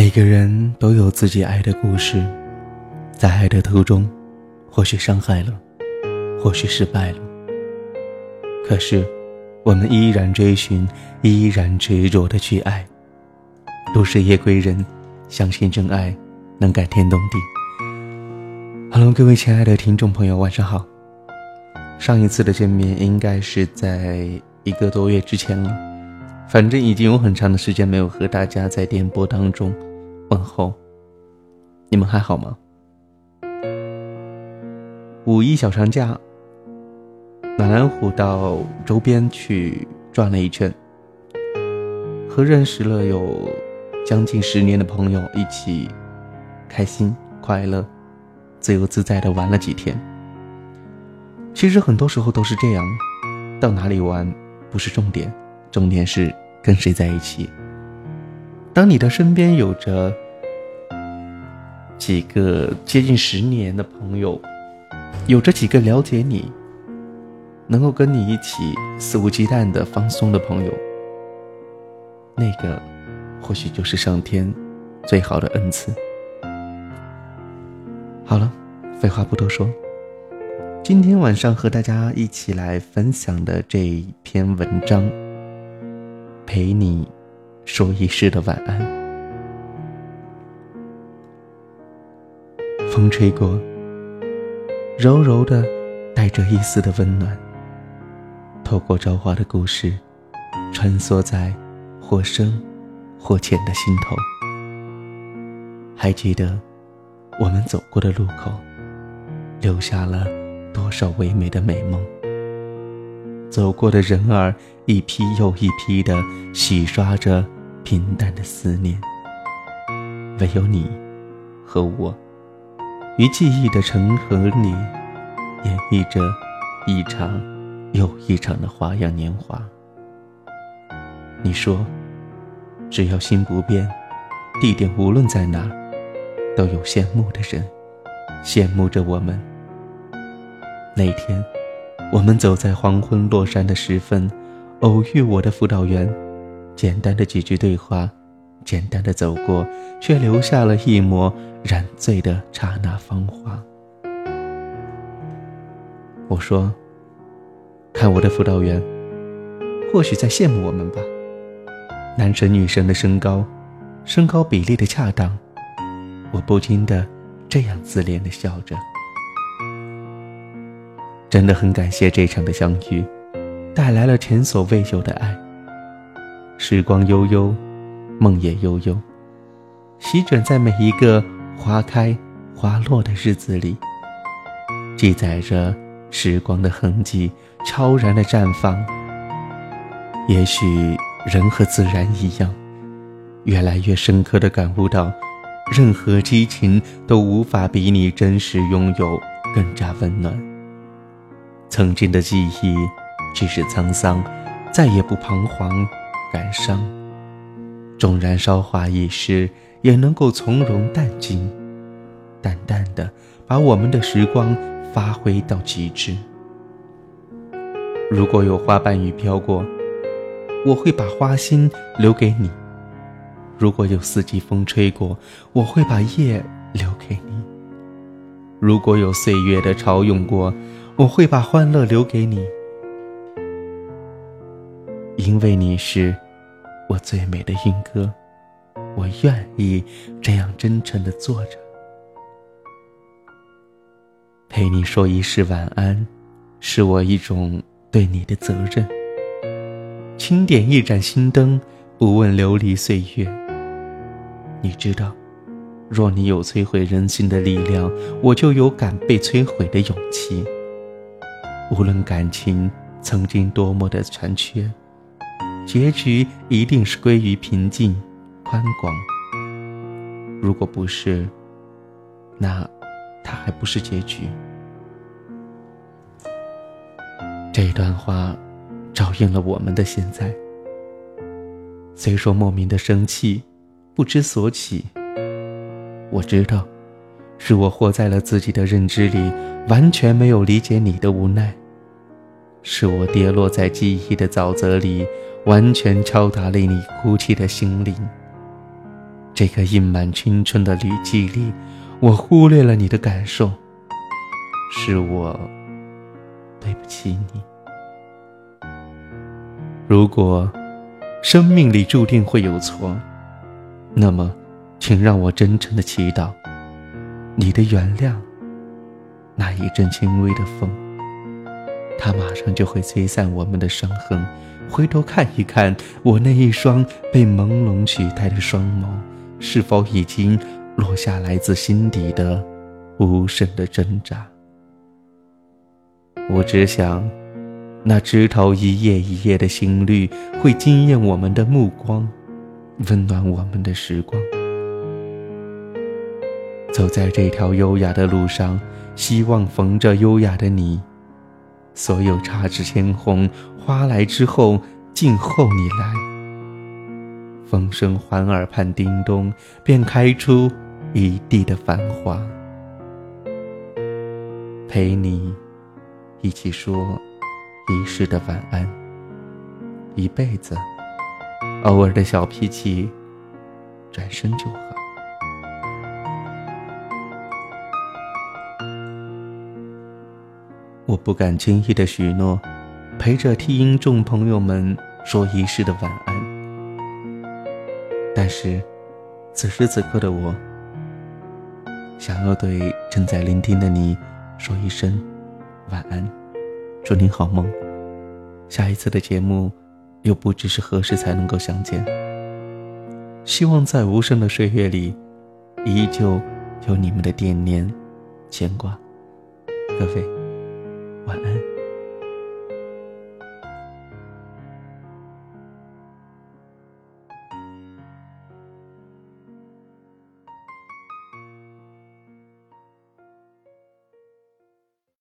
每个人都有自己爱的故事，在爱的途中，或许伤害了，或许失败了。可是，我们依然追寻，依然执着的去爱。都是夜归人，相信真爱能改天动地。好了各位亲爱的听众朋友，晚上好。上一次的见面应该是在一个多月之前了。反正已经有很长的时间没有和大家在电波当中问候，你们还好吗？五一小长假，暖南湖到周边去转了一圈，和认识了有将近十年的朋友一起，开心快乐、自由自在的玩了几天。其实很多时候都是这样，到哪里玩不是重点。重点是跟谁在一起。当你的身边有着几个接近十年的朋友，有着几个了解你、能够跟你一起肆无忌惮的放松的朋友，那个或许就是上天最好的恩赐。好了，废话不多说，今天晚上和大家一起来分享的这一篇文章。陪你说一世的晚安。风吹过，柔柔的，带着一丝的温暖。透过朝花的故事，穿梭在或深或浅的心头。还记得我们走过的路口，留下了多少唯美的美梦？走过的人儿，一批又一批的洗刷着平淡的思念。唯有你和我，于记忆的成河里，演绎着一场又一场的花样年华。你说，只要心不变，地点无论在哪，都有羡慕的人，羡慕着我们。那天。我们走在黄昏落山的时分，偶遇我的辅导员，简单的几句对话，简单的走过，却留下了一抹染醉的刹那芳华。我说：“看我的辅导员，或许在羡慕我们吧。男神女神的身高，身高比例的恰当。”我不禁的这样自恋的笑着。真的很感谢这场的相遇，带来了前所未有的爱。时光悠悠，梦也悠悠，席卷在每一个花开花落的日子里，记载着时光的痕迹，悄然的绽放。也许人和自然一样，越来越深刻的感悟到，任何激情都无法比你真实拥有更加温暖。曾经的记忆，只是沧桑，再也不彷徨感伤。纵然韶华易逝，也能够从容淡静，淡淡的把我们的时光发挥到极致。如果有花瓣雨飘过，我会把花心留给你；如果有四季风吹过，我会把叶留给你；如果有岁月的潮涌过，我会把欢乐留给你，因为你是我最美的莺歌。我愿意这样真诚的坐着，陪你说一世晚安，是我一种对你的责任。轻点一盏心灯，不问流离岁月。你知道，若你有摧毁人心的力量，我就有敢被摧毁的勇气。无论感情曾经多么的残缺，结局一定是归于平静、宽广。如果不是，那它还不是结局。这段话照应了我们的现在。虽说莫名的生气，不知所起，我知道，是我活在了自己的认知里，完全没有理解你的无奈。是我跌落在记忆的沼泽里，完全敲打了你哭泣的心灵。这个印满青春的旅记里，我忽略了你的感受，是我对不起你。如果生命里注定会有错，那么，请让我真诚的祈祷你的原谅。那一阵轻微的风，它马上就会吹散我们的伤痕。回头看一看，我那一双被朦胧取代的双眸，是否已经落下来自心底的无声的挣扎？我只想，那枝头一叶一叶的新绿，会惊艳我们的目光，温暖我们的时光。走在这条优雅的路上，希望逢着优雅的你。所有姹紫千红，花来之后，静候你来。风声环耳畔叮咚，便开出一地的繁华。陪你一起说一世的晚安，一辈子，偶尔的小脾气，转身就好。我不敢轻易的许诺，陪着听众朋友们说一世的晚安。但是，此时此刻的我，想要对正在聆听的你说一声晚安，祝您好梦。下一次的节目，又不知是何时才能够相见。希望在无声的岁月里，依旧有你们的惦念、牵挂。各位。晚安。